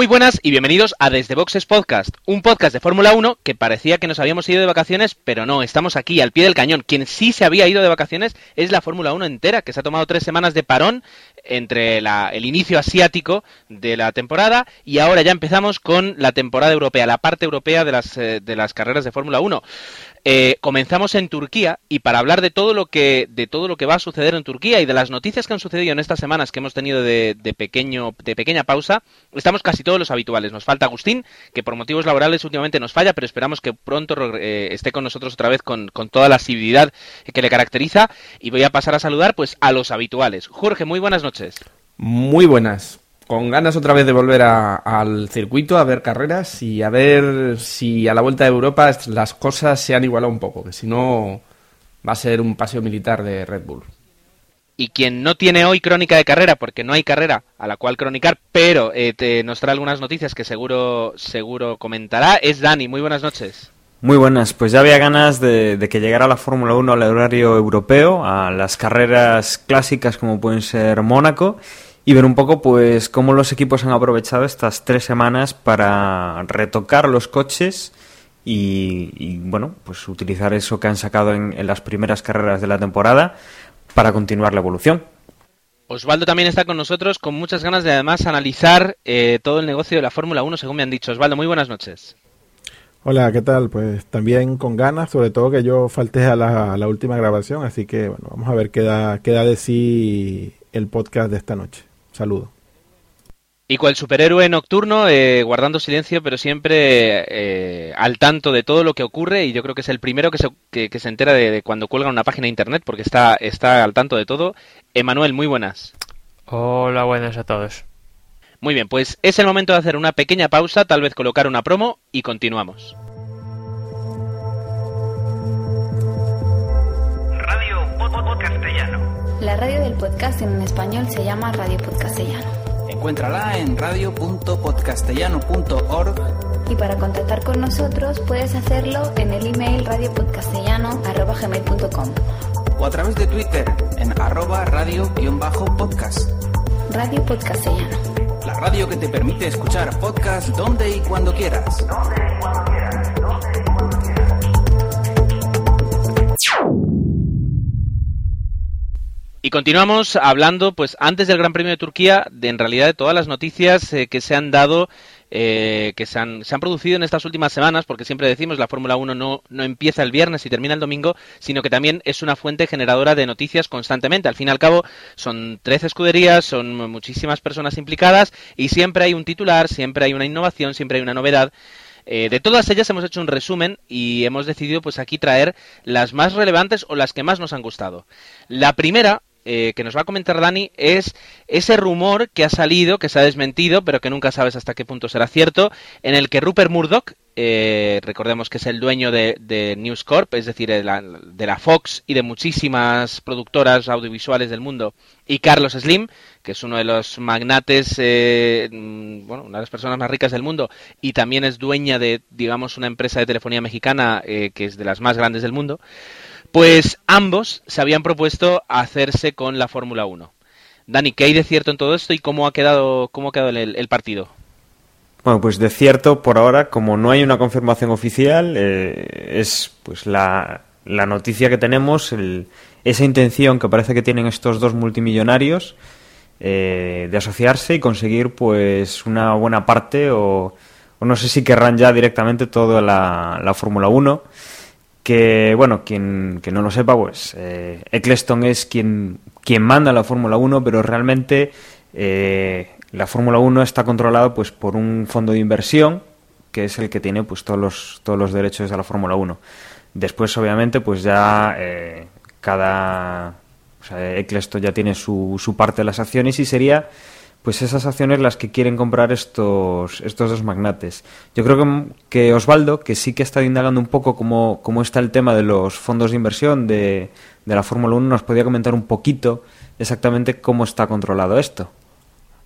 Muy buenas y bienvenidos a Desde Boxes Podcast, un podcast de Fórmula 1 que parecía que nos habíamos ido de vacaciones, pero no, estamos aquí al pie del cañón. Quien sí se había ido de vacaciones es la Fórmula 1 entera, que se ha tomado tres semanas de parón entre el inicio asiático de la temporada y ahora ya empezamos con la temporada europea, la parte europea de las, eh, de las carreras de Fórmula 1. Eh, comenzamos en Turquía y para hablar de todo lo que de todo lo que va a suceder en Turquía y de las noticias que han sucedido en estas semanas que hemos tenido de, pequeño de pequeña pausa, estamos casi todos los habituales. Nos falta Agustín, que por motivos laborales últimamente nos falla, pero esperamos que pronto eh, esté con nosotros otra vez con, toda la asiduidad que le caracteriza. Y voy a pasar a saludar pues a los habituales. Jorge, muy buenas noches. Muy buenas con ganas otra vez de volver al circuito, a ver carreras y a ver si a la vuelta de Europa las cosas se han igualado un poco, que si no va a ser un paseo militar de Red Bull. Y quien no tiene hoy crónica de carrera, porque no hay carrera a la cual cronicar, pero eh, te, nos trae algunas noticias que seguro, seguro comentará, es Dani. Muy buenas noches. Muy buenas, pues ya había ganas de, que llegara la Fórmula 1 al horario europeo, a las carreras clásicas como pueden ser Mónaco y ver un poco pues cómo los equipos han aprovechado estas tres semanas para retocar los coches y, bueno pues utilizar eso que han sacado en, las primeras carreras de la temporada para continuar la evolución. Osvaldo también está con nosotros con muchas ganas de además analizar eh, todo el negocio de la Fórmula 1 según me han dicho. Osvaldo, muy buenas noches. Hola, ¿qué tal? Pues también con ganas, sobre todo que yo falté a la, a la última grabación, así que bueno, vamos a ver qué da, qué da de sí el podcast de esta noche. Saludo. Y cual superhéroe nocturno, eh, guardando silencio, pero siempre eh, al tanto de todo lo que ocurre, y yo creo que es el primero que se, que, se entera de, cuando cuelga una página de internet, porque está, está al tanto de todo. Emanuel, muy buenas. Hola, buenas a todos. Muy bien, pues es el momento de hacer una pequeña pausa, tal vez colocar una promo y continuamos. La radio del podcast en español se llama Radio Podcastellano. Encuéntrala en radio.podcastellano.org. Y para contactar con nosotros puedes hacerlo en el email radiopodcastellano.com o a través de Twitter en arroba radio-podcast. Radio Podcastellano. Radio que te permite escuchar podcast. Donde y cuando quieras. Y continuamos hablando, pues antes del Gran Premio de Turquía, de en realidad de todas las noticias eh, que se han dado, eh, que se han, se han, producido en estas últimas semanas, porque siempre decimos la Fórmula 1 no, no empieza el viernes y termina el domingo, sino que también es una fuente generadora de noticias constantemente. Al fin y al cabo, son 13 escuderías, son muchísimas personas implicadas y siempre hay un titular, siempre hay una innovación, siempre hay una novedad. Eh, de todas ellas hemos hecho un resumen y hemos decidido pues aquí traer las más relevantes o las que más nos han gustado. La primera eh, que nos va a comentar Dani es ese rumor que ha salido, que se ha desmentido, pero que nunca sabes hasta qué punto será cierto, en el que Rupert Murdoch, eh, recordemos que es el dueño de, News Corp, es decir, de la, Fox y de muchísimas productoras audiovisuales del mundo, y Carlos Slim, que es uno de los magnates, eh, mm, bueno, una de las personas más ricas del mundo, y también es dueña de, digamos, una empresa de telefonía mexicana que es de las más grandes del mundo, pues ambos se habían propuesto hacerse con la Fórmula 1. Dani, ¿qué hay de cierto en todo esto y cómo ha quedado, cómo ha quedado el, partido? Bueno, pues de cierto, por ahora, como no hay una confirmación oficial, eh, es pues la, noticia que tenemos, esa intención que parece que tienen estos dos multimillonarios eh, de asociarse y conseguir pues una buena parte o, no sé si querrán ya directamente toda la, la Fórmula 1 que, bueno, quien que no lo sepa, pues eh, Eccleston es quien, quien manda la Fórmula 1, pero realmente eh, la Fórmula 1 está controlada pues por un fondo de inversión que es el que tiene pues todos los, todos los derechos de la Fórmula 1. Después, obviamente, pues ya eh, cada... O sea, Eccleston ya tiene su, su parte de las acciones y sería pues esas acciones las que quieren comprar estos, estos dos magnates. Yo creo que, que Osvaldo, que sí que está indagando un poco cómo, cómo está el tema de los fondos de inversión de, de la Fórmula 1, nos podía comentar un poquito exactamente cómo está controlado esto.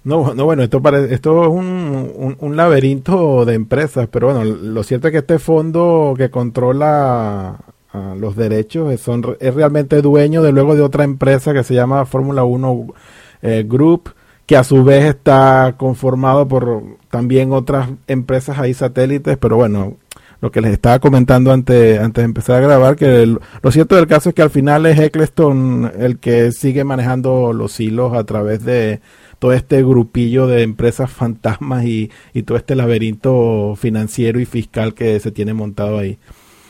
No, no bueno, esto, esto es un, un, laberinto de empresas, pero bueno, lo cierto es que este fondo que controla los derechos son, es realmente dueño de luego de otra empresa que se llama Fórmula 1 eh, Group, que a su vez está conformado por también otras empresas ahí satélites, pero bueno, lo que les estaba comentando antes, antes de empezar a grabar, que lo cierto del caso es que al final es Eccleston el que sigue manejando los hilos a través de todo este grupillo de empresas fantasmas y, todo este laberinto financiero y fiscal que se tiene montado ahí.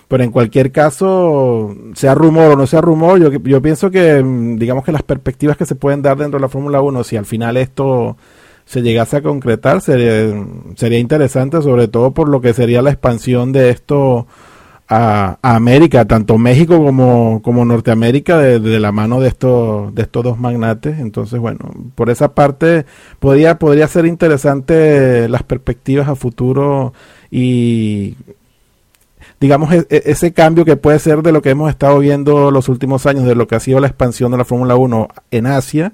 Pero en cualquier caso, sea rumor o no sea rumor, yo, yo pienso que, mm, digamos que las perspectivas que se pueden dar dentro de la Fórmula 1, si al final esto se llegase a concretar, sería, sería interesante, sobre todo por lo que sería la expansión de esto a, América, tanto México como, como Norteamérica, de, la mano de estos, de estos dos magnates. Entonces, bueno, por esa parte podría, podría ser interesante las perspectivas a futuro y digamos e, e, ese cambio que puede ser de lo que hemos estado viendo los últimos años, de lo que ha sido la expansión de la Fórmula 1 en Asia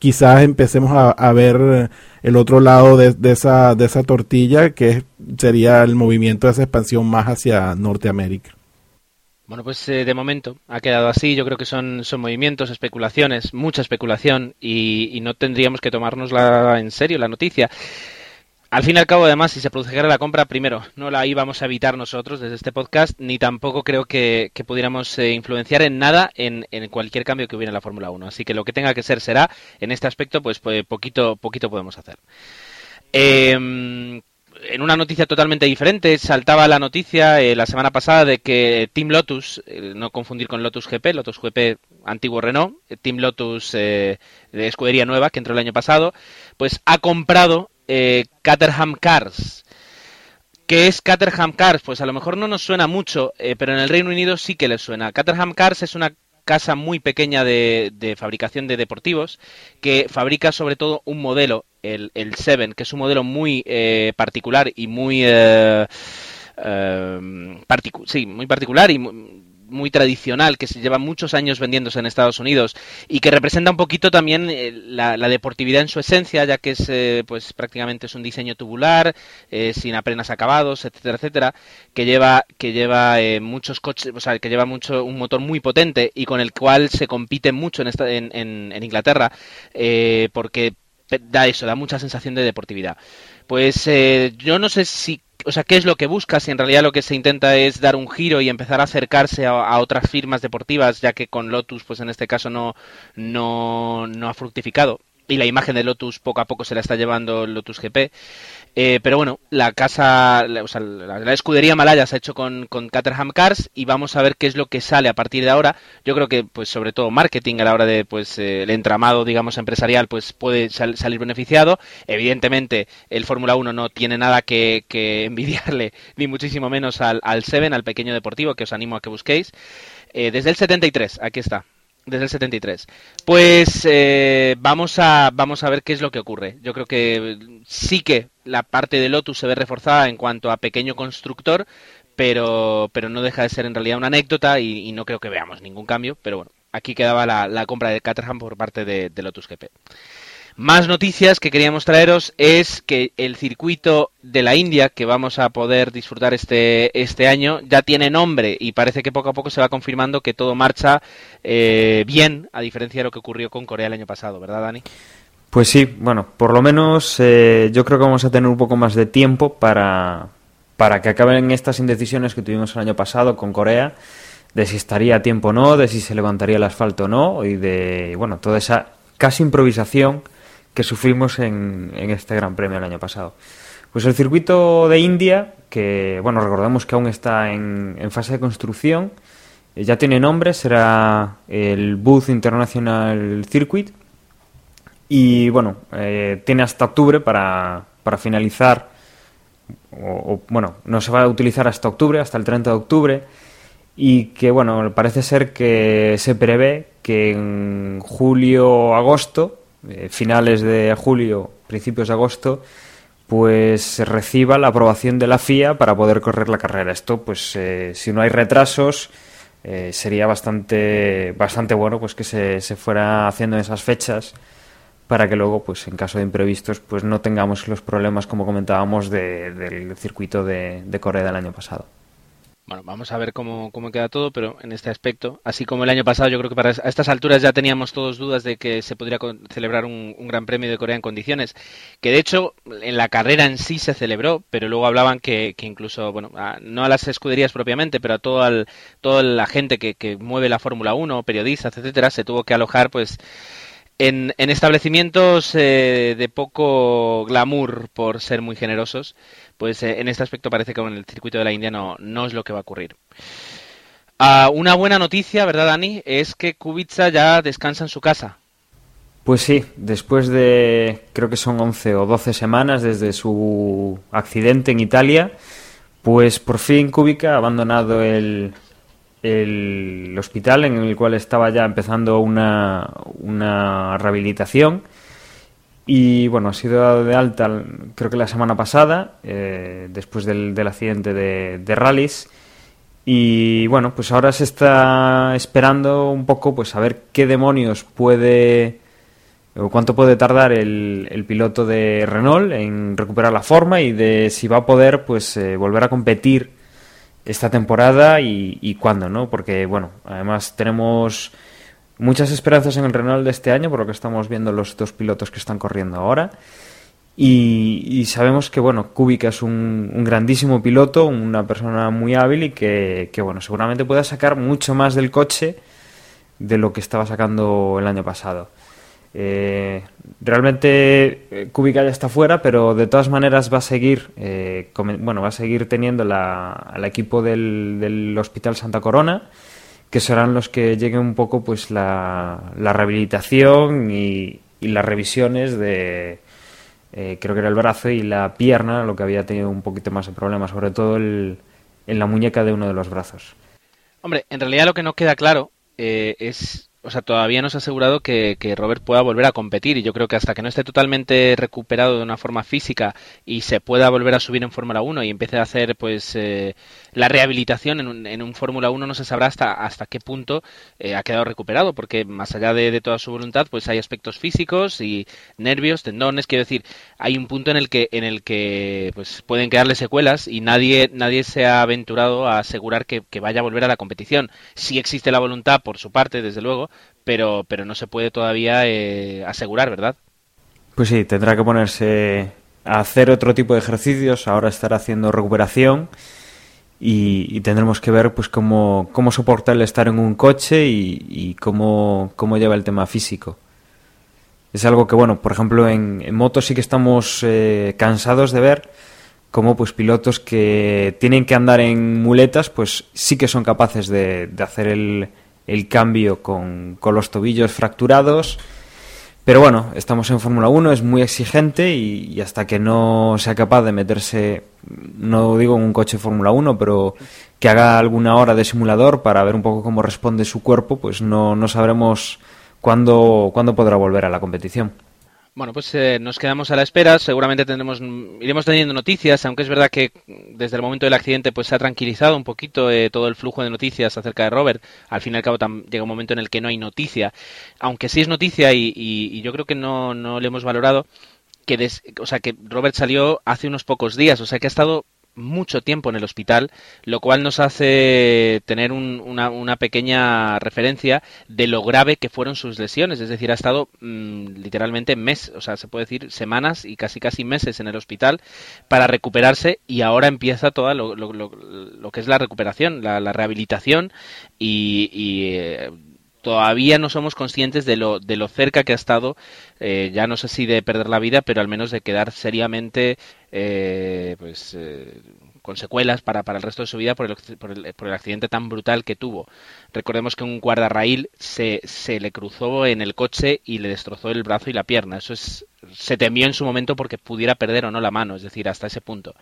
quizás empecemos a, ver el otro lado de, esa, de esa tortilla, que sería el movimiento de esa expansión más hacia Norteamérica. Bueno, pues eh, de momento ha quedado así. Yo creo que son, son movimientos, especulaciones, mucha especulación y, y no tendríamos que tomárnosla en serio la noticia. Al fin y al cabo, además, si se produjera la compra, primero, no la íbamos a evitar nosotros desde este podcast, ni tampoco creo que, pudiéramos eh, influenciar en nada en, cualquier cambio que hubiera en la Fórmula 1. Así que lo que tenga que ser será. En este aspecto, pues, pues poquito, poquito podemos hacer. Em, en una noticia totalmente diferente, saltaba la noticia eh, la semana pasada de que Team Lotus, eh, no confundir con Lotus GP, Lotus GP antiguo Renault, Team Lotus de escudería nueva que entró el año pasado, pues ha comprado eh, Caterham Cars. ¿Qué es Caterham Cars? Pues a lo mejor no nos suena mucho, eh, pero en el Reino Unido sí que les suena. Caterham Cars es una casa muy pequeña de, fabricación de deportivos que fabrica sobre todo un modelo, el, el Seven, que es un modelo muy eh, particular y muy... Eh, sí, muy particular y muy tradicional que se lleva muchos años vendiéndose en Estados Unidos y que representa un poquito también eh, la, deportividad en su esencia, ya que es eh, pues prácticamente es un diseño tubular, eh, sin apenas acabados, etcétera, etcétera, que lleva que lleva muchos coches, o sea, que lleva mucho un motor muy potente y con el cual se compite mucho en esta, en, en Inglaterra, porque da eso, da mucha sensación de deportividad. Pues yo no sé si o sea, qué es lo que busca, si en realidad lo que se intenta es dar un giro y empezar a acercarse a, otras firmas deportivas, ya que con Lotus, pues en este caso no, no, no ha fructificado y la imagen de Lotus poco a poco se la está llevando Lotus GP. Eh, pero bueno, la casa, la, o sea, la, escudería Malaya se ha hecho con, con, Caterham Cars y vamos a ver qué es lo que sale a partir de ahora. Yo creo que, pues sobre todo marketing a la hora de, pues eh, el entramado, digamos, empresarial, pues puede salir beneficiado. Evidentemente, el Fórmula 1 no tiene nada que, envidiarle, ni muchísimo menos al, al Seven, al pequeño deportivo, que os animo a que busquéis. Eh, desde el 73, aquí está. Desde el 73. Pues eh, vamos, a, vamos a ver qué es lo que ocurre. Yo creo que sí que la parte de Lotus se ve reforzada en cuanto a pequeño constructor, pero, pero no deja de ser en realidad una anécdota y, no creo que veamos ningún cambio. Pero bueno, aquí quedaba la, compra de Caterham por parte de, de Lotus GP. Más noticias que queríamos traeros es que el circuito de la India que vamos a poder disfrutar este, este año ya tiene nombre y parece que poco a poco se va confirmando que todo marcha eh, bien, a diferencia de lo que ocurrió con Corea el año pasado, ¿verdad, Dani? Pues sí, bueno, por lo menos eh, yo creo que vamos a tener un poco más de tiempo para, para que acaben estas indecisiones que tuvimos el año pasado con Corea, de si estaría a tiempo o no, de si se levantaría el asfalto o no, y de, bueno, toda esa casi improvisación que sufrimos en, este Gran Premio el año pasado. Pues el circuito de India, que bueno, recordamos que aún está en, fase de construcción, eh, ya tiene nombre, será el Booth International Circuit. Y bueno, eh, tiene hasta octubre para, para finalizar, o, bueno, no se va a utilizar hasta octubre, hasta el 30 de octubre. Y que bueno, parece ser que se prevé que en julio-agosto eh, finales de julio principios de agosto, pues reciba la aprobación de la FIA para poder correr la carrera. Esto, pues, eh, si no hay retrasos, eh, sería bastante, bastante bueno pues que se, se fuera haciendo en esas fechas para que luego, pues en caso de imprevistos, pues no tengamos los problemas, como comentábamos, de- del circuito de, de Corea del año pasado. Bueno, vamos a ver cómo, cómo queda todo, pero en este aspecto, así como el año pasado, yo creo que para a estas alturas ya teníamos todos dudas de que se podría celebrar un, Gran Premio de Corea en condiciones, que de hecho en la carrera en sí se celebró, pero luego hablaban que, incluso, bueno, a- no a las escuderías propiamente, pero a todo el- toda la gente que, que mueve la Fórmula 1, periodistas, etcétera, se tuvo que alojar, pues, en, en establecimientos eh, de poco glamour, por ser muy generosos, pues eh, en este aspecto parece que con el circuito de la India no, no es lo que va a ocurrir. Ah, una buena noticia, ¿verdad, Dani? Es que Kubica ya descansa en su casa. Pues sí, después de creo que son 11 o 12 semanas desde su accidente en Italia, pues por fin Kubica ha abandonado el, el hospital en el cual estaba ya empezando una, una rehabilitación y bueno, ha sido dado de alta creo que la semana pasada, eh, después del, del accidente de, de. Y bueno, pues ahora se está esperando un poco pues a ver qué demonios puede o cuánto puede tardar el, el piloto de Renault en recuperar la forma y de si va a poder pues eh, volver a competir esta temporada y, y cuándo, ¿no? Porque bueno, además tenemos muchas esperanzas en el Renault de este año por lo que estamos viendo los dos pilotos que están corriendo ahora. Y, sabemos que, bueno, Kubica es un, grandísimo piloto, una persona muy hábil y que, que, bueno, seguramente pueda sacar mucho más del coche de lo que estaba sacando el año pasado. Eh, realmente eh, Kubica ya está fuera, pero de todas maneras va a seguir, eh, bueno, va a seguir teniendo la, al equipo del, del Hospital Santa Corona, que serán los que lleguen un poco, pues la, rehabilitación y, las revisiones de, eh, creo que era el brazo y la pierna, lo que había tenido un poquito más de problemas, sobre todo el- en la muñeca de uno de los brazos. Hombre, en realidad lo que no queda claro eh, es, o sea, todavía no se ha asegurado que, que Robert pueda volver a competir y yo creo que hasta que no esté totalmente recuperado de una forma física y se pueda volver a subir en Fórmula 1 y empiece a hacer pues eh, la rehabilitación en un, en un Fórmula 1 no se sabrá hasta, hasta qué punto eh, ha quedado recuperado porque más allá de, de toda su voluntad pues hay aspectos físicos y nervios, tendones, quiero decir, hay un punto en el que en el que pues pueden quedarle secuelas y nadie nadie se ha aventurado a asegurar que, que vaya a volver a la competición. Sí existe la voluntad por su parte, desde luego, pero pero no se puede todavía eh, asegurar, ¿verdad? Pues sí, tendrá que ponerse a hacer otro tipo de ejercicios, ahora estará haciendo recuperación y, tendremos que ver pues cómo, cómo el estar en un coche y, cómo, cómo lleva el tema físico. Es algo que, bueno, por ejemplo, en, en moto sí que estamos eh, cansados de ver cómo pues pilotos que tienen que andar en muletas, pues sí que son capaces de, de hacer el, el cambio con, con los tobillos fracturados. Pero bueno, estamos en Fórmula 1, es muy exigente y, hasta que no sea capaz de meterse, no digo en un coche Fórmula 1, pero que haga alguna hora de simulador para ver un poco cómo responde su cuerpo, pues no, no sabremos cuándo, cuándo podrá volver a la competición. Bueno, pues eh, nos quedamos a la espera. Seguramente tendremos, iremos teniendo noticias, aunque es verdad que desde el momento del accidente pues se ha tranquilizado un poquito eh, todo el flujo de noticias acerca de Robert. Al fin y al cabo llega un momento en el que no hay noticia, aunque sí es noticia y, y- y yo creo que no, no le hemos valorado que, des- o sea, que Robert salió hace unos pocos días, o sea que ha estado mucho tiempo en el hospital, lo cual nos hace tener un- una, una pequeña referencia de lo grave que fueron sus lesiones. Es decir, ha estado mm, literalmente meses, o sea, se puede decir semanas y casi casi meses en el hospital para recuperarse y ahora empieza toda lo, lo- que es la recuperación, la, la rehabilitación y, y, eh, todavía no somos conscientes de lo, de lo cerca que ha estado, eh, ya no sé si de perder la vida, pero al menos de quedar seriamente eh, pues, eh, con secuelas para, para el resto de su vida por el, por, el, por el accidente tan brutal que tuvo. Recordemos que un guardarraíl se, se le cruzó en el coche y le destrozó el brazo y la pierna. Eso es, se temió en su momento porque pudiera perder o no la mano, es decir, hasta ese punto.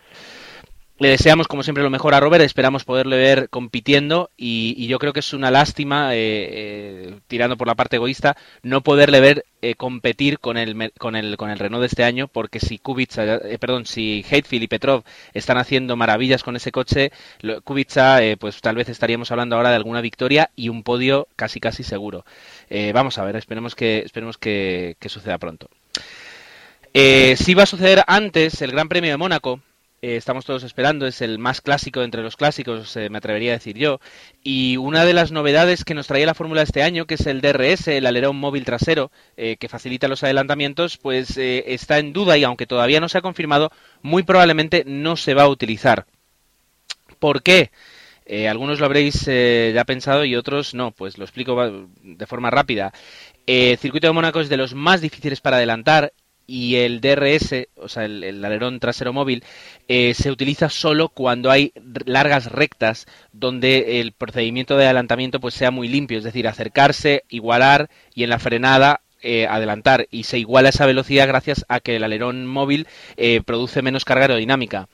Le deseamos, como siempre, lo mejor a Robert. Esperamos poderle ver compitiendo. Y, yo creo que es una lástima, eh, eh, tirando por la parte egoísta, no poderle ver eh, competir con el, con, el, con el Renault de este año. Porque si Kubica, perdón, si Hatefield y Petrov están haciendo maravillas con ese coche, Kubica, pues tal vez estaríamos hablando ahora de alguna victoria y un podio casi casi seguro. vamos a ver, esperemos que, esperemos que, que suceda pronto. si va a suceder antes el Gran Premio de Mónaco, eh, estamos todos esperando, es el más clásico entre los clásicos, eh, me atrevería a decir yo. Y una de las novedades que nos traía la fórmula este año, que es el DRS, el alerón móvil trasero, eh, que facilita los adelantamientos, pues está en duda y aunque todavía no se ha confirmado, muy probablemente no se va a utilizar. ¿Por qué? algunos lo habréis ya pensado y otros no, pues lo explico de forma rápida. el circuito de Mónaco es de los más difíciles para adelantar y el DRS, o sea, el, alerón trasero móvil, eh, se utiliza solo cuando hay largas rectas donde el procedimiento de adelantamiento pues sea muy limpio, es decir, acercarse, igualar y en la frenada eh, adelantar y se iguala esa velocidad gracias a que el alerón móvil eh, produce menos carga aerodinámica.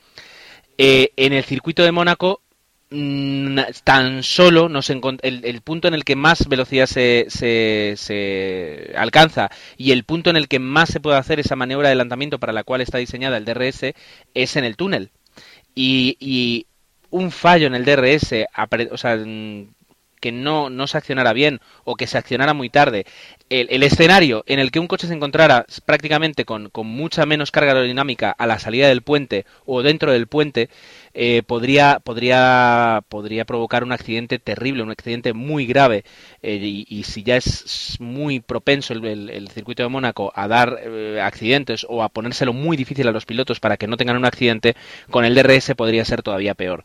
en el circuito de Mónaco tan solo nos el, el, punto en el que más velocidad se, se, alcanza y el punto en el que más se puede hacer esa maniobra de adelantamiento para la cual está diseñada el DRS es en el túnel. Y, y un fallo en el DRS, sea, que no, no se accionara bien o que se accionara muy tarde, el, escenario en el que un coche se encontrara prácticamente con, con, mucha menos carga aerodinámica a la salida del puente o dentro del puente, eh, podría, podría, podría provocar un accidente terrible, un accidente muy grave. Eh, y, si ya es muy propenso el, circuito de Mónaco a dar eh, accidentes o a ponérselo muy difícil a los pilotos para que no tengan un accidente, con el DRS podría ser todavía peor.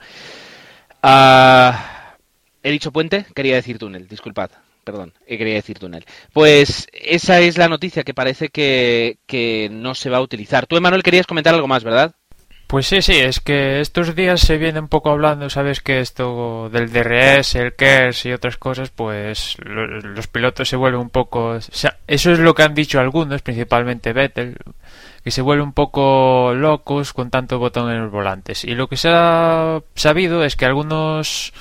Ah, he dicho puente, quería decir túnel, disculpad perdón, quería decir túnel. Pues esa es la noticia que parece que, que, no se va a utilizar. Tú, Emanuel, querías comentar algo más, ¿verdad? Pues sí, sí, es que estos días se viene un poco hablando, sabes que esto del DRS, el KERS y otras cosas, pues los pilotos se vuelven un poco... O sea, eso es lo que han dicho algunos, principalmente Vettel, que se vuelven un poco locos con tanto botón en los volantes. Y lo que se ha sabido es que algunos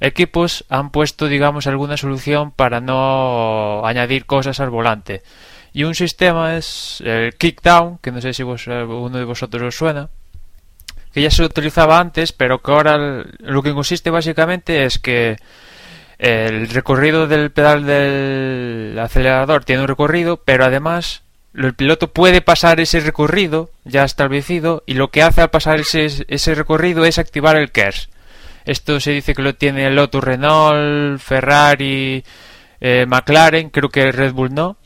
equipos han puesto, digamos, alguna solución para no añadir cosas al volante. Y un sistema es el kickdown, que no sé si vos, uno de vosotros os suena que ya se utilizaba antes, pero que ahora lo que consiste básicamente es que el recorrido del pedal del acelerador tiene un recorrido, pero además el piloto puede pasar ese recorrido ya establecido y lo que hace al pasar ese, ese recorrido es activar el KERS. Esto se dice que lo tiene Lotus Renault, Ferrari, eh, McLaren, creo que Red Bull no,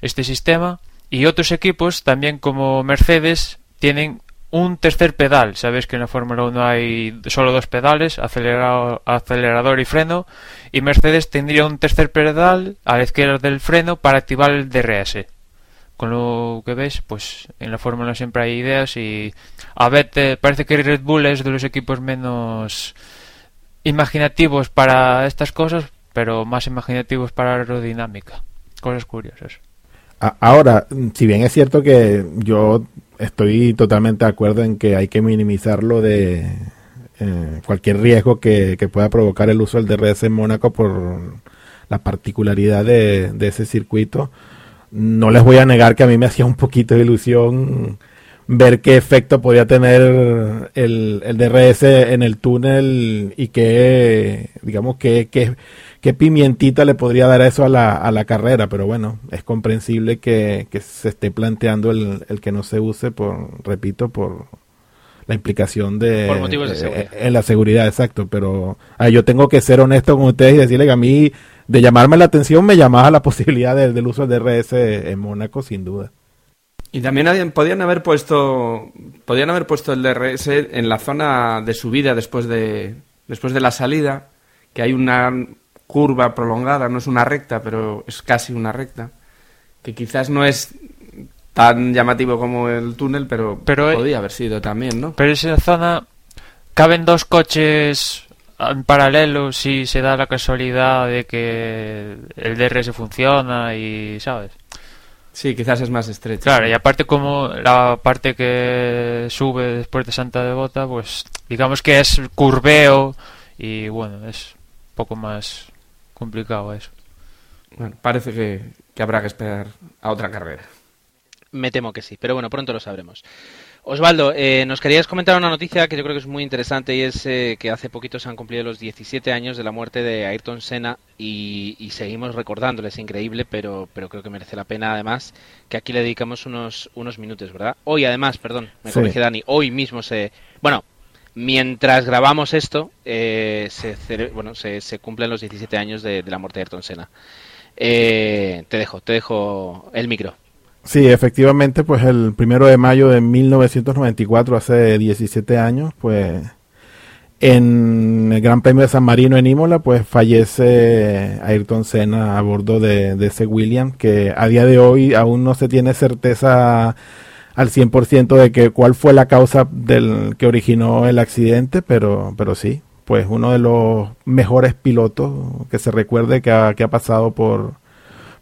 este sistema. Y otros equipos, también como Mercedes, tienen un tercer pedal. Sabéis que en la Fórmula 1 hay solo dos pedales, acelerador, acelerador y freno, y Mercedes tendría un tercer pedal a la izquierda del freno para activar el DRS. Con lo que ves, pues en la Fórmula siempre hay ideas y a ver, parece que Red Bull es de los equipos menos imaginativos para estas cosas, pero más imaginativos para aerodinámica. Cosas curiosas. Ahora, si bien es cierto que yo estoy totalmente de acuerdo en que hay que minimizarlo de eh, cualquier riesgo que, pueda provocar el uso del DRS en Mónaco por la particularidad de, ese circuito. No les voy a negar que a mí me hacía un poquito de ilusión ver qué efecto podía tener el, el DRS en el túnel y qué, digamos, qué, qué, qué pimientita le podría dar eso a la, a la carrera, pero bueno, es comprensible que, se esté planteando el, el, que no se use por, repito, por la implicación de, por motivos de seguridad. en la seguridad, exacto, pero yo tengo que ser honesto con ustedes y decirle que a mí de llamarme la atención me llamaba la posibilidad del uso del DRS en Mónaco sin duda. Y también podían haber puesto podían haber puesto el DRS en la zona de subida después de después de la salida, que hay una curva prolongada, no es una recta, pero es casi una recta, que quizás no es tan llamativo como el túnel, pero, pero eh, podía haber sido también, ¿no? Pero esa zona caben dos coches en paralelo si se da la casualidad de que el DRS funciona y, ¿sabes? Sí, quizás es más estrecha. Claro, y aparte como la parte que sube después de Santa Devota, pues digamos que es curveo y bueno, es un poco más complicado eso. Bueno, parece que, que habrá que esperar a otra carrera. Me temo que sí, pero bueno, pronto lo sabremos. Osvaldo, eh, nos querías comentar una noticia que yo creo que es muy interesante y es eh, que hace poquito se han cumplido los 17 años de la muerte de Ayrton Senna y, y seguimos recordándole, es increíble, pero, pero creo que merece la pena además que aquí le dedicamos unos, unos minutos, ¿verdad? Hoy además, perdón, me Sí. corrige Dani, hoy mismo se... Bueno, mientras grabamos esto, eh, se, bueno, se, cumplen los 17 años de, de la muerte de Ayrton Senna. Eh, te dejo, te dejo el micro. Sí, efectivamente, pues el primero de mayo de 1994, hace 17 años, pues en el Gran Premio de San Marino en Imola, pues fallece Ayrton Senna a bordo de, de ese Williams, que a día de hoy aún no se tiene certeza al 100% de que cuál fue la causa del que originó el accidente, pero, pero sí, pues uno de los mejores pilotos que se recuerde que ha, que ha pasado por,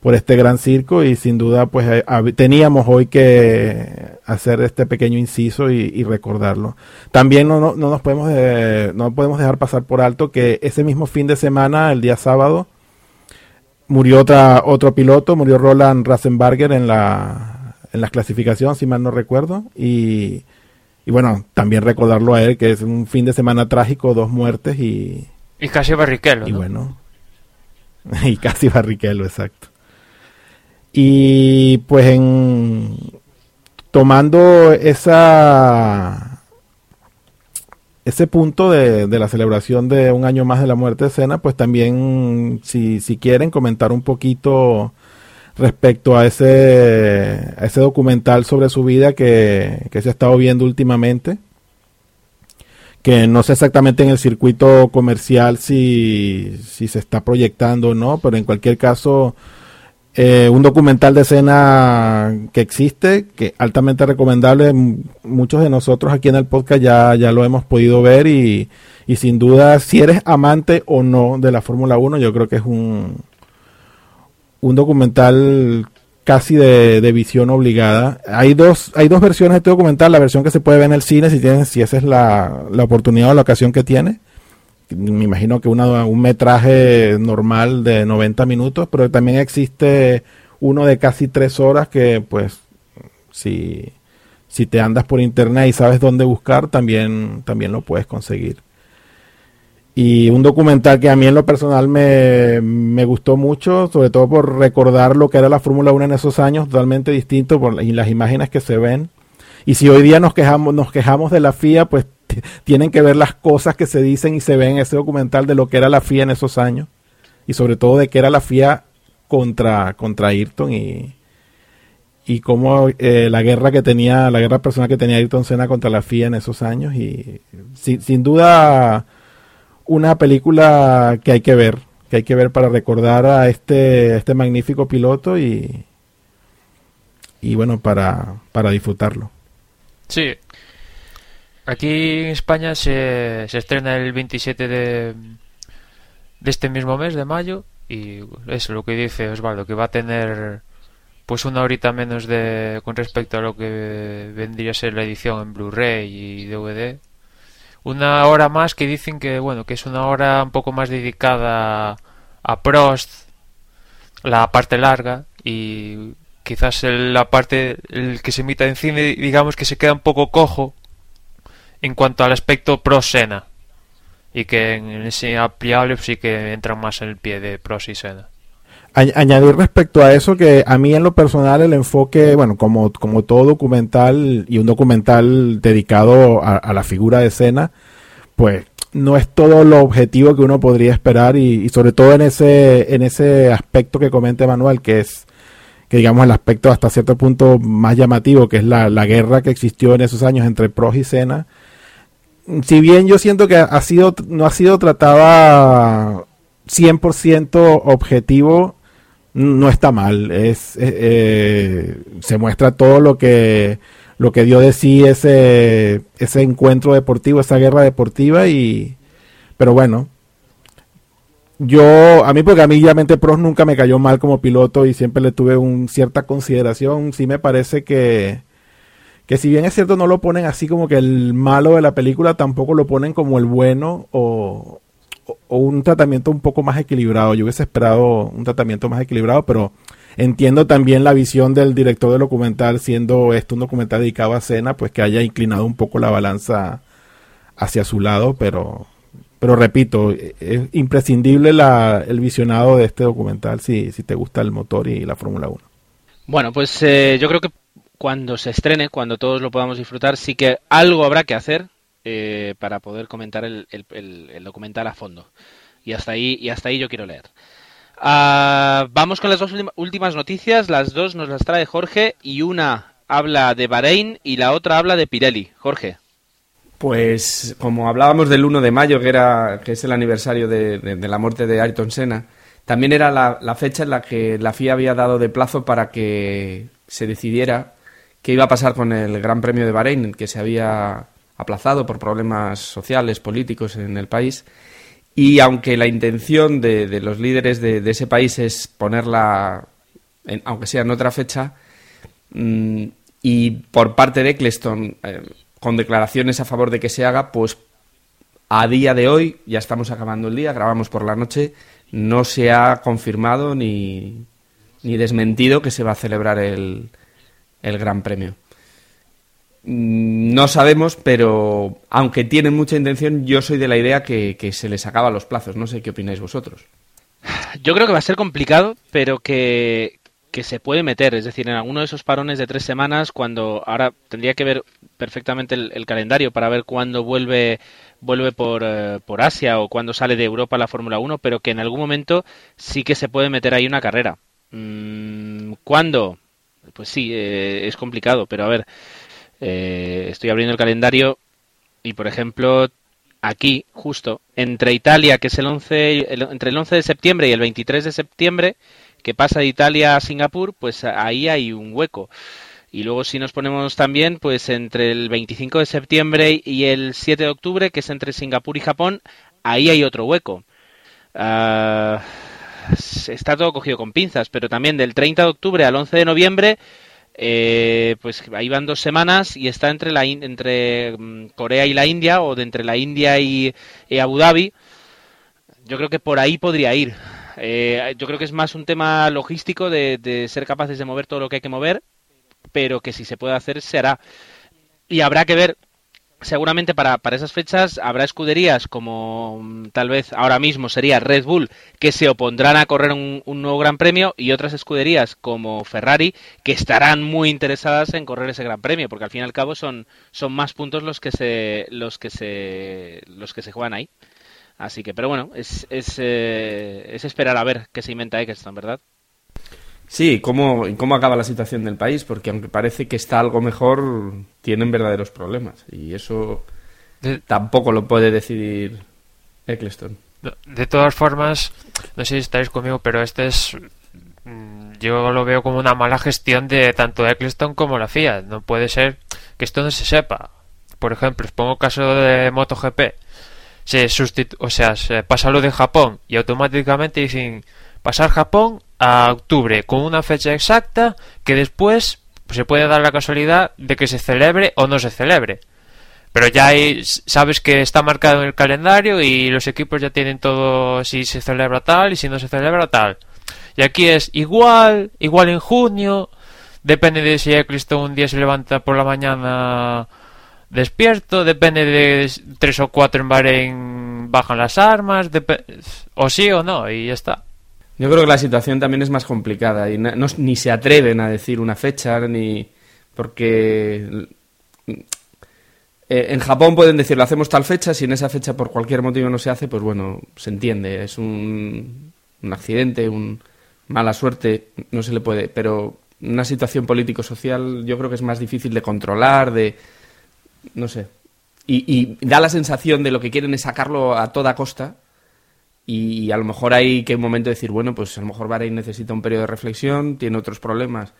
por este gran circo y sin duda pues eh, teníamos hoy que hacer este pequeño inciso y, recordarlo. También no, no, no nos podemos eh, no podemos dejar pasar por alto que ese mismo fin de semana, el día sábado, murió otro piloto, murió Roland Ratzenberger en la, en la clasificación, si mal no recuerdo, y, y bueno, también recordarlo a él, que es un fin de semana trágico, dos muertes y, Y casi Barrichello, y ¿no? bueno, y casi Barrichello, exacto. Y pues en tomando esa ese punto de, de la celebración de un año más de la muerte de Cena, pues también si, si quieren comentar un poquito respecto a ese, a ese documental sobre su vida que, que se ha estado viendo últimamente que no sé exactamente en el circuito comercial si, si se está proyectando o no, pero en cualquier caso, eh, un documental de escena que existe, que altamente recomendable, muchos de nosotros aquí en el podcast ya, ya lo hemos podido ver y, y sin duda, si eres amante o no de la Fórmula 1, yo creo que es un, un documental casi de, de visión obligada. Hay dos, hay dos versiones de este documental, la versión que se puede ver en el cine, si tienes, si esa es la, la oportunidad o la ocasión que tiene. Me imagino que una, un metraje normal de 90 minutos, pero también existe uno de casi tres horas que pues si, si te andas por internet y sabes dónde buscar, también, también lo puedes conseguir. Y un documental que a mí en lo personal me, me gustó mucho, sobre todo por recordar lo que era la Fórmula 1 en esos años, totalmente distinto y las imágenes que se ven. Y si hoy día nos quejamos, nos quejamos de la FIA, pues tienen que ver las cosas que se dicen y se ven en ese documental de lo que era la FIA en esos años. Y sobre todo de que era la FIA contra, contra Ayrton y, y cómo eh, la guerra que tenía, la guerra personal que tenía Ayrton Senna contra la FIA en esos años. Y sin duda una película que hay que ver, que hay que ver para recordar a este, este magnífico piloto y, y bueno, para, para disfrutarlo. Sí. Aquí en España se, se estrena el 27 de, de este mismo mes, de mayo, y es lo que dice Osvaldo, que va a tener pues una horita menos de con respecto a lo que vendría a ser la edición en Blu-ray y DVD. Una hora más que dicen que bueno, que es una hora un poco más dedicada a Prost, la parte larga y quizás la parte el que se emita en cine digamos que se queda un poco cojo en cuanto al aspecto pro Sena y que en ese ampliable sí que entran más en el pie de pros y Sena añadir respecto a eso que a mí en lo personal el enfoque, bueno, como, como todo documental y un documental dedicado a, la figura de escena, pues no es todo lo objetivo que uno podría esperar y, y sobre todo en ese, en ese aspecto que comenta Manuel, que es que digamos el aspecto hasta cierto punto más llamativo, que es la, la guerra que existió en esos años entre Prost y Senna. Si bien yo siento que ha sido, no ha sido tratada 100% objetivo, no está mal. Es, eh, eh, se muestra todo lo que, lo que dio de sí ese, ese encuentro deportivo, esa guerra deportiva y, pero bueno, yo, a mí porque a mí Mente Prost nunca me cayó mal como piloto y siempre le tuve un cierta consideración, sí me parece que, que si bien es cierto no lo ponen así como que el malo de la película, tampoco lo ponen como el bueno o, o un tratamiento un poco más equilibrado. Yo hubiese esperado un tratamiento más equilibrado, pero entiendo también la visión del director del documental, siendo esto un documental dedicado a Cena, pues que haya inclinado un poco la balanza hacia su lado, pero pero repito, es imprescindible la, el visionado de este documental si, si te gusta el motor y la Fórmula 1. Bueno, pues eh, yo creo que cuando se estrene, cuando todos lo podamos disfrutar, sí que algo habrá que hacer eh, para poder comentar el, documental a fondo. Y hasta ahí, y hasta ahí yo quiero leer. Ah, vamos con las dos últimas noticias. Las dos nos las trae Jorge y una habla de Bahrein y la otra habla de Pirelli. Jorge. Pues como hablábamos del 1 de mayo, que, era, que es el aniversario de, la muerte de Ayrton Senna, también era la, fecha en la que la FIA había dado de plazo para que se decidiera qué iba a pasar con el Gran Premio de Bahrein, que se había aplazado por problemas sociales, políticos en el país. Y aunque la intención de, los líderes de, ese país es ponerla, aunque sea en otra fecha, mm, y por parte de Eccleston, eh, con declaraciones a favor de que se haga, pues a día de hoy, ya estamos acabando el día, grabamos por la noche, no se ha confirmado ni, ni desmentido que se va a celebrar el, el Gran Premio. No sabemos, pero aunque tienen mucha intención, yo soy de la idea que, que se les acaba los plazos. No sé qué opináis vosotros. Yo creo que va a ser complicado, pero que, que se puede meter, es decir, en alguno de esos parones de tres semanas, cuando ahora tendría que ver perfectamente el, calendario para ver cuándo vuelve vuelve por, eh, por Asia o cuándo sale de Europa la Fórmula 1, pero que en algún momento sí que se puede meter ahí una carrera. Mm, ¿Cuándo? Pues sí, eh, es complicado, pero a ver, eh, estoy abriendo el calendario y, por ejemplo, aquí, justo, entre Italia, que es el 11, entre el 11 de septiembre y el 23 de septiembre, que pasa de Italia a Singapur, pues ahí hay un hueco. Y luego si nos ponemos también, pues entre el 25 de septiembre y el 7 de octubre, que es entre Singapur y Japón, ahí hay otro hueco. Ah, está todo cogido con pinzas, pero también del 30 de octubre al 11 de noviembre, eh, pues ahí van dos semanas y está entre, la, entre mm, Corea y la India, o de entre la India y Abu Dhabi. Yo creo que por ahí podría ir. Eh, yo creo que es más un tema logístico de, ser capaces de mover todo lo que hay que mover, pero que si se puede hacer, se hará. Y habrá que ver, seguramente para, para esas fechas habrá escuderías como mm, tal vez ahora mismo sería Red Bull, que se opondrán a correr un, nuevo Gran Premio, y otras escuderías como Ferrari, que estarán muy interesadas en correr ese Gran Premio, porque al fin y al cabo son, son más puntos los que se, los que se, los que se juegan ahí. Así que, pero bueno, es, es, eh, es esperar a ver qué se inventa Eccleston, ¿verdad? Sí, cómo, cómo acaba la situación del país, porque aunque parece que está algo mejor, tienen verdaderos problemas. Y eso tampoco lo puede decidir Eccleston. De todas formas, no sé si estáis conmigo, pero este es. Mm, yo lo veo como una mala gestión de tanto Eccleston como la FIA. No puede ser que esto no se sepa. Por ejemplo, os pongo caso de MotoGP se o sea, se pasa lo de Japón y automáticamente dicen pasar Japón a octubre con una fecha exacta que después se puede dar la casualidad de que se celebre o no se celebre. Pero ya sabes que está marcado en el calendario y los equipos ya tienen todo si se celebra tal y si no se celebra tal. Y aquí es igual, igual en junio, depende de si Cristo un día se levanta por la mañana despierto, depende de tres o cuatro en Bahrein bajan las armas, o sí o no, y ya está. Yo creo que la situación también es más complicada y ni se atreven a decir una fecha, ni porque eh, en Japón pueden decir, lo hacemos tal fecha, si en esa fecha por cualquier motivo no se hace, pues bueno, se entiende, es un, un accidente, un mala suerte, no se le puede, pero una situación político-social yo creo que es más difícil de controlar, de no sé. Y, da la sensación de lo que quieren es sacarlo a toda costa. Y a lo mejor hay que un momento decir, bueno, pues a lo mejor Bahrein necesita un periodo de reflexión, tiene otros problemas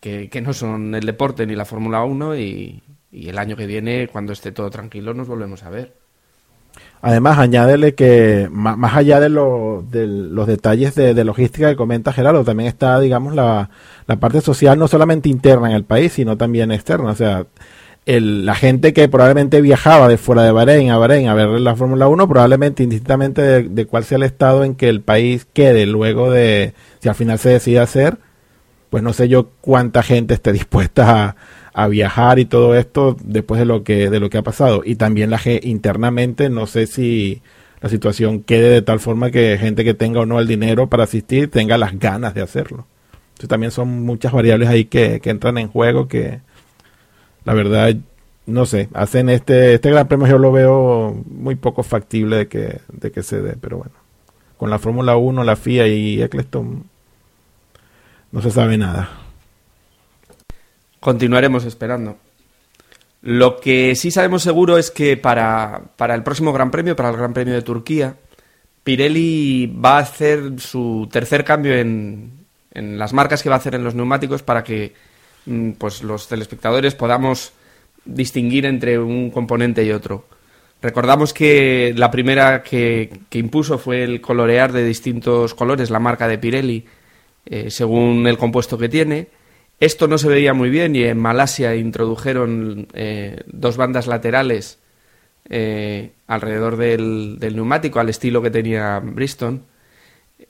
que, que no son el deporte ni la Fórmula 1 y, y el año que viene, cuando esté todo tranquilo, nos volvemos a ver. Además, añádele que más allá de, lo- de los detalles de, de logística que comenta Gerardo, también está, digamos, la, la parte social no solamente interna en el país, sino también externa. O sea, el- la gente que probablemente viajaba de fuera de Bahrein a Bahrein a ver la Fórmula 1, probablemente indistintamente de, de cuál sea el estado en que el país quede luego de, si al final se decide hacer, pues no sé yo cuánta gente esté dispuesta a, a viajar y todo esto después de lo que de lo que ha pasado. Y también la internamente no sé si la situación quede de tal forma que gente que tenga o no el dinero para asistir tenga las ganas de hacerlo. Entonces, también son muchas variables ahí que, que entran en juego que la verdad no sé hacen este este gran premio yo lo veo muy poco factible de que de que se dé pero bueno con la Fórmula 1 la FIA y Eccleston no se sabe nada Continuaremos esperando. Lo que sí sabemos seguro es que para, para el próximo Gran Premio, para el Gran Premio de Turquía, Pirelli va a hacer su tercer cambio en, en las marcas que va a hacer en los neumáticos para que pues los telespectadores podamos distinguir entre un componente y otro. Recordamos que la primera que, impuso fue el colorear de distintos colores la marca de Pirelli eh, según el compuesto que tiene. Esto no se veía muy bien y en Malasia introdujeron eh, dos bandas laterales eh, alrededor del, del neumático al estilo que tenía Bristol.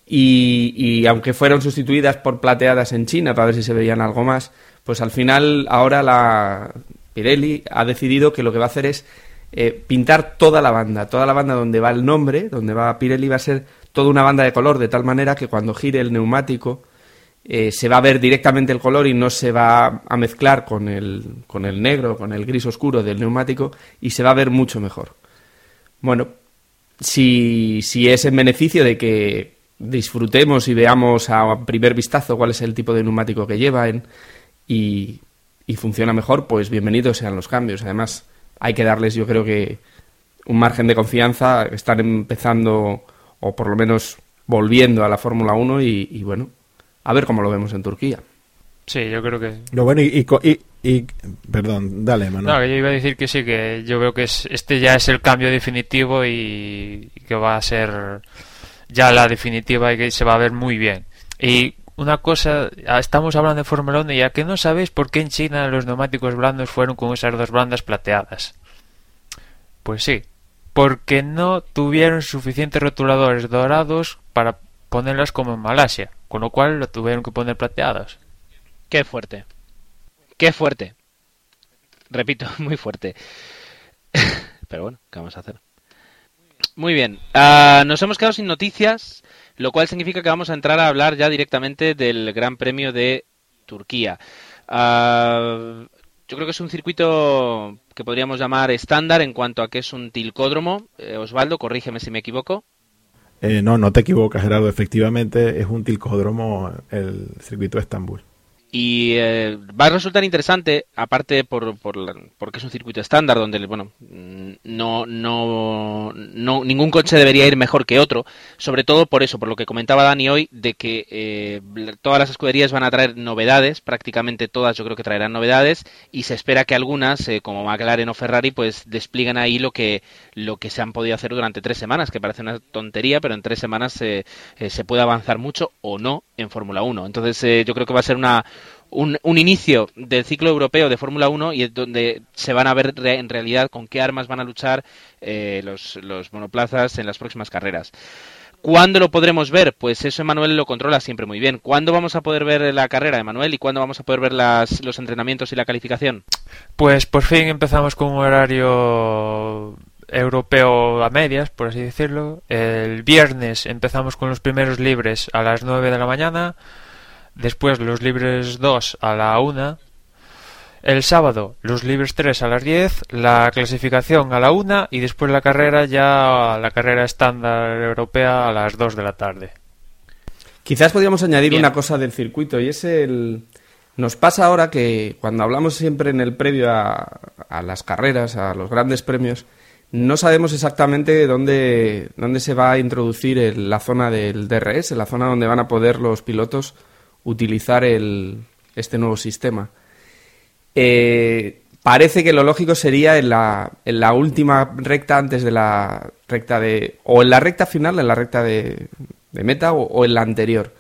Y, y aunque fueron sustituidas por plateadas en China para ver si se veían algo más, pues al final ahora la Pirelli ha decidido que lo que va a hacer es eh, pintar toda la banda, toda la banda donde va el nombre, donde va Pirelli va a ser toda una banda de color de tal manera que cuando gire el neumático eh, se va a ver directamente el color y no se va a mezclar con el, con el negro, con el gris oscuro del neumático y se va a ver mucho mejor. Bueno, si, si es en beneficio de que disfrutemos y veamos a primer vistazo cuál es el tipo de neumático que llevan y, y funciona mejor, pues bienvenidos sean los cambios. Además, hay que darles, yo creo que, un margen de confianza. Están empezando, o por lo menos volviendo a la Fórmula 1 y, y bueno, a ver cómo lo vemos en Turquía. Sí, yo creo que... Lo bueno, y, y, co- y- y- perdón, dale, Manuel. No, yo iba a decir que sí, que yo veo que es, este ya es el cambio definitivo y, y que va a ser ya la definitiva y que se va a ver muy bien. Y una cosa, ah, estamos hablando de Fórmula 1 y que no sabéis por qué en China los neumáticos blandos fueron con esas dos bandas plateadas. Pues sí, porque no tuvieron suficientes rotuladores dorados para ponerlas como en Malasia, con lo cual lo tuvieron que poner plateadas. Qué fuerte. Qué fuerte. Repito, muy fuerte. Pero bueno, ¿qué vamos a hacer? Muy bien. Ah, nos hemos quedado sin noticias, lo cual significa que vamos a entrar a hablar ya directamente del Gran Premio de Turquía. Ah, yo creo que es un circuito que podríamos llamar estándar en cuanto a que es un tilcódromo. Eh, Osvaldo, corrígeme si me equivoco. Eh, no, no te equivocas, Gerardo. Efectivamente es un tilcódromo el circuito de Estambul. Y eh, va a resultar interesante, aparte por, por la- porque es un circuito estándar donde, bueno, no, no, no, ningún coche debería ir mejor que otro, sobre todo por eso, por lo que comentaba Dani hoy, de que eh, todas las escuderías van a traer novedades, prácticamente todas yo creo que traerán novedades, y se espera que algunas, eh, como McLaren o Ferrari, pues desplieguen ahí lo que, lo que se han podido hacer durante tres semanas, que parece una tontería, pero en tres semanas eh, eh, se puede avanzar mucho o no en Fórmula 1. Entonces eh, yo creo que va a ser una, un, un inicio del ciclo europeo de Fórmula 1 y es donde se van a ver en realidad con qué armas van a luchar eh, los, los monoplazas en las próximas carreras. ¿Cuándo lo podremos ver? Pues eso Emanuel lo controla siempre muy bien. ¿Cuándo vamos a poder ver la carrera, Emanuel? ¿Y cuándo vamos a poder ver las, los entrenamientos y la calificación? Pues por fin empezamos con un horario europeo a medias, por así decirlo. El viernes empezamos con los primeros libres a las 9 de la mañana, después los libres 2 a la 1, el sábado los libres 3 a las 10, la clasificación a la 1 y después la carrera ya la carrera estándar europea a las 2 de la tarde. Quizás podríamos añadir Bien. una cosa del circuito y es el... Nos pasa ahora que cuando hablamos siempre en el previo a, a las carreras, a los grandes premios, no sabemos exactamente dónde, dónde se va a introducir el- la zona del DRS, la zona donde van a poder los pilotos utilizar el, este nuevo sistema. Eh, parece que lo lógico sería en la, en la última recta antes de la recta de... o en la recta final, en la recta de, meta o, en la anterior.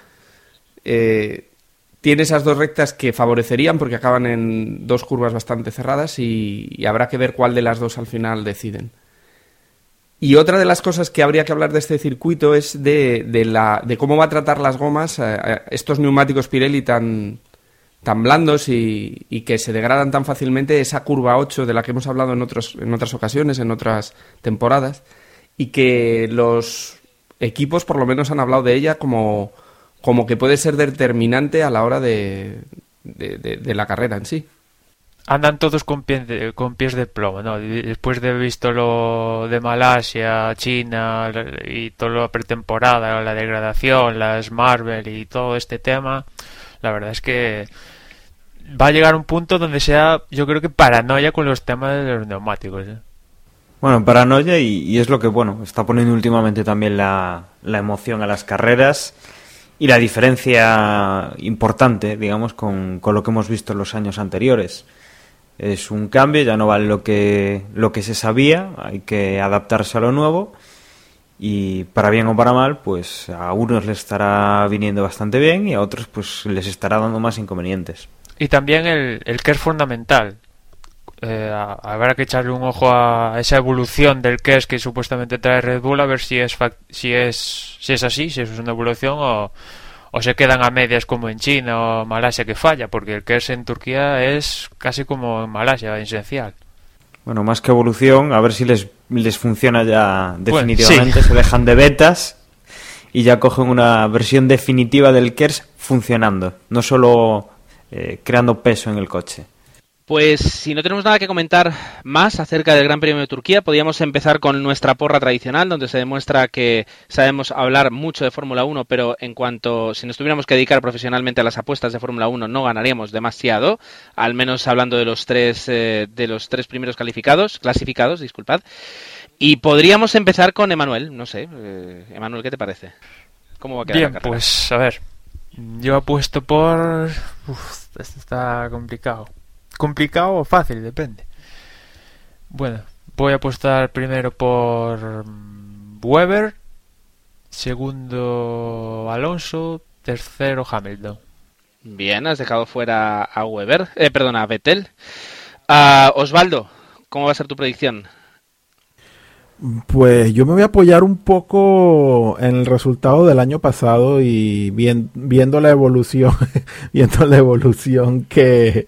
Eh, tiene esas dos rectas que favorecerían porque acaban en dos curvas bastante cerradas y habrá que ver cuál de las dos al final deciden. Y otra de las cosas que habría que hablar de este circuito es de, de, la, de cómo va a tratar las gomas eh, eh, estos neumáticos Pirelli tan, tan blandos y, que se degradan tan fácilmente, esa curva 8 de la que hemos hablado en, otros, en otras ocasiones, en otras temporadas, y que los equipos por lo menos han hablado de ella como, como que puede ser determinante a la hora de, de, de la carrera en sí andan todos con, pies de plomo, ¿no? Después de visto lo de Malasia, China y toda la pretemporada, la degradación, las Marvel y todo este tema, la verdad es que va a llegar un punto donde sea, yo creo que paranoia con los temas de los neumáticos. ¿eh? Bueno, paranoia y, y, es lo que, bueno, está poniendo últimamente también la, la emoción a las carreras y la diferencia importante, digamos, con, con lo que hemos visto en los años anteriores es un cambio, ya no vale lo que, lo que se sabía, hay que adaptarse a lo nuevo y para bien o para mal, pues a unos les estará viniendo bastante bien y a otros pues les estará dando más inconvenientes. Y también el, el es fundamental. Eh, habrá que echarle un ojo a esa evolución del KERS que supuestamente trae Red Bull a ver si es si es si es así, si es una evolución o, o se quedan a medias como en China o Malasia que falla, porque el KERS en Turquía es casi como en Malasia, esencial. Bueno, más que evolución, a ver si les, les funciona ya definitivamente, bueno, sí. se dejan de betas y ya cogen una versión definitiva del KERS funcionando, no solo eh, creando peso en el coche. Pues si no tenemos nada que comentar más acerca del Gran Premio de Turquía, podríamos empezar con nuestra porra tradicional, donde se demuestra que sabemos hablar mucho de Fórmula 1, pero en cuanto si nos tuviéramos que dedicar profesionalmente a las apuestas de Fórmula 1 no ganaríamos demasiado, al menos hablando de los tres eh, de los tres primeros calificados, clasificados, disculpad. Y podríamos empezar con Emanuel, no sé, eh, Emanuel, ¿qué te parece? ¿Cómo va a quedar Bien, la pues a ver, yo apuesto por Uf, esto está complicado complicado o fácil, depende. Bueno, voy a apostar primero por Weber, segundo Alonso, tercero Hamilton. Bien, has dejado fuera a Weber, eh, perdón, a Vettel. Uh, Osvaldo, ¿cómo va a ser tu predicción? Pues yo me voy a apoyar un poco en el resultado del año pasado y bien, viendo la evolución, viendo la evolución que,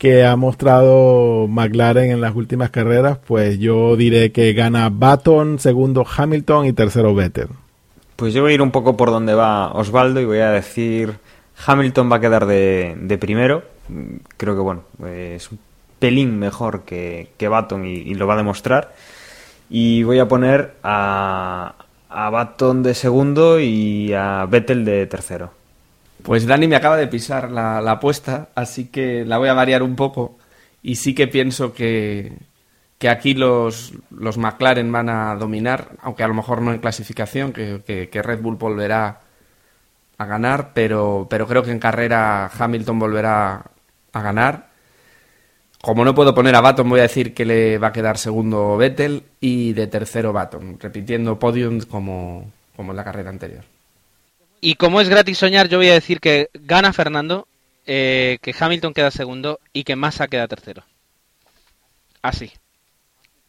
que ha mostrado McLaren en las últimas carreras, pues yo diré que gana Baton, segundo Hamilton y tercero Vettel. Pues yo voy a ir un poco por donde va Osvaldo y voy a decir Hamilton va a quedar de, primero. Creo que bueno, es un pelín mejor que, que Baton y, y, lo va a demostrar. Y voy a poner a, a Baton de segundo y a Vettel de tercero. Pues Dani me acaba de pisar la, la, apuesta, así que la voy a variar un poco. Y sí que pienso que, que aquí los, los McLaren van a dominar, aunque a lo mejor no en clasificación, que, que, Red Bull volverá a ganar, pero, pero creo que en carrera Hamilton volverá a ganar. Como no puedo poner a Baton, voy a decir que le va a quedar segundo Vettel y de tercero Baton, repitiendo podium como, como en la carrera anterior. Y como es gratis soñar, yo voy a decir que gana Fernando, eh, que Hamilton queda segundo y que Massa queda tercero. Así.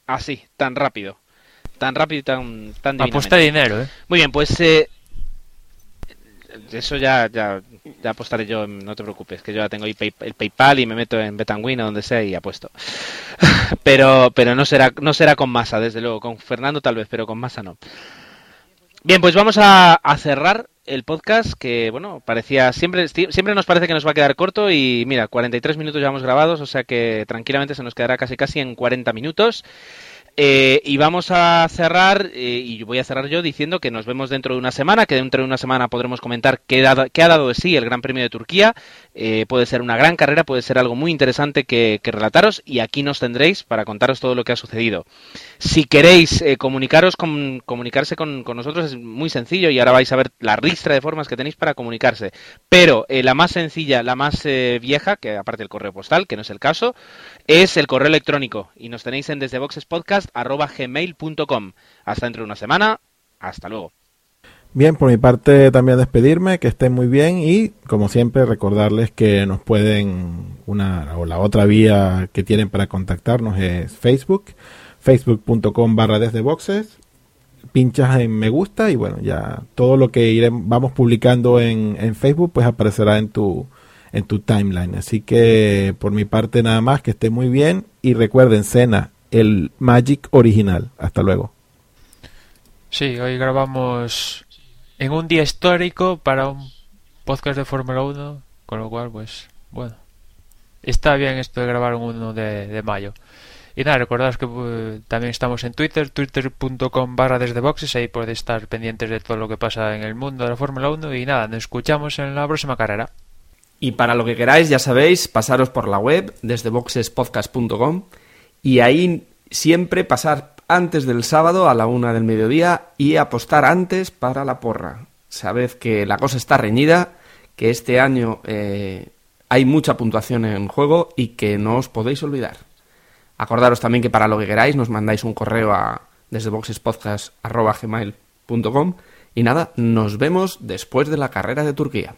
Así, tan rápido. Tan rápido y tan, tan Apuesta dinero, ¿eh? Muy bien, pues eh, eso ya, ya, ya apostaré yo, no te preocupes, que yo ya tengo el PayPal y me meto en Betanwin o donde sea y apuesto. pero pero no será no será con Massa, desde luego. Con Fernando tal vez, pero con Massa no. Bien, pues vamos a, a cerrar el podcast que, bueno, parecía siempre siempre nos parece que nos va a quedar corto y mira, 43 minutos ya hemos grabados, o sea que tranquilamente se nos quedará casi casi en 40 minutos. Eh, y vamos a cerrar, eh, y voy a cerrar yo diciendo que nos vemos dentro de una semana, que dentro de una semana podremos comentar qué, ha dado de sí el Gran Premio de Turquía. Eh, puede ser una gran carrera, puede ser algo muy interesante que, relataros, y aquí nos tendréis para contaros todo lo que ha sucedido. Si queréis comunicaros con, comunicarse con, nosotros es muy sencillo, y ahora vais a ver la ristra de formas que tenéis para comunicarse. Pero la más sencilla, la más vieja, que aparte del correo postal, que no es el caso, es el correo electrónico, y nos tenéis en Desde Boxes Podcast gmail.com. Hasta dentro de una semana. Hasta luego. Bien, por mi parte también despedirme, que estén muy bien y como siempre recordarles que nos pueden, una o la otra vía que tienen para contactarnos es Facebook, facebook.com barra desde boxes, pinchas en me gusta y bueno, ya todo lo que iremos, vamos publicando en, en Facebook pues aparecerá en tu, en tu timeline. Así que por mi parte nada más, que esté muy bien y recuerden, cena el Magic original. Hasta luego. Sí, hoy grabamos en un día histórico para un podcast de Fórmula 1, con lo cual, pues, bueno, está bien esto de grabar un 1 de, mayo. Y nada, recordad que uh, también estamos en Twitter, twitter.com barra desde boxes, ahí podéis estar pendientes de todo lo que pasa en el mundo de la Fórmula 1 y nada, nos escuchamos en la próxima carrera. Y para lo que queráis, ya sabéis, pasaros por la web desde boxespodcast.com y ahí siempre pasar antes del sábado a la una del mediodía y apostar antes para la porra. Sabed que la cosa está reñida, que este año eh, hay mucha puntuación en juego y que no os podéis olvidar. Acordaros también que para lo que queráis nos mandáis un correo a desde boxespodcast.gmail.com y nada, nos vemos después de la carrera de Turquía.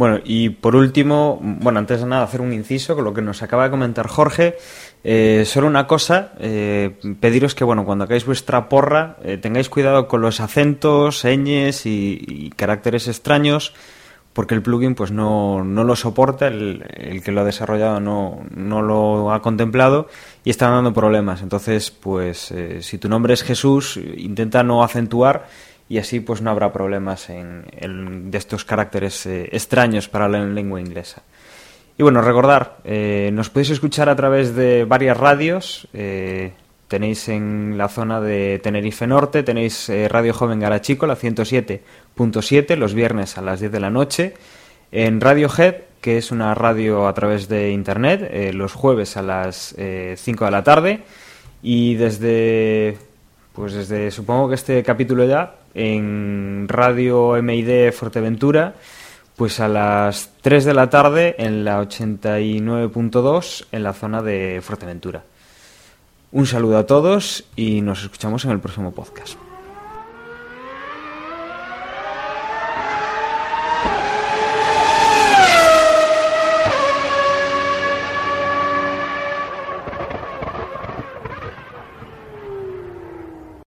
Bueno, y por último, bueno, antes de nada hacer un inciso con lo que nos acaba de comentar Jorge. Eh, solo una cosa, eh, pediros que, bueno, cuando hagáis vuestra porra, eh, tengáis cuidado con los acentos, señes y, caracteres extraños, porque el plugin pues no, no lo soporta, el, el, que lo ha desarrollado no, no lo ha contemplado y está dando problemas. Entonces, pues, si tu nombre es Jesús, intenta no acentuar y así pues no habrá problemas en, de estos caracteres eh, extraños para la lengua inglesa. Y bueno, recordar, eh, nos podéis escuchar a través de varias radios. Eh, tenéis en la zona de Tenerife Norte, tenéis Radio Joven Garachico, la 107.7, los viernes a las 10 de la noche. En Radio Head, que es una radio a través de internet, los jueves a las 5 de la tarde. Y desde, pues desde, supongo que este capítulo ya, en Radio MID Fuerteventura, pues a las 3 de la tarde en la 89.2 en la zona de Fuerteventura. Un saludo a todos y nos escuchamos en el próximo podcast.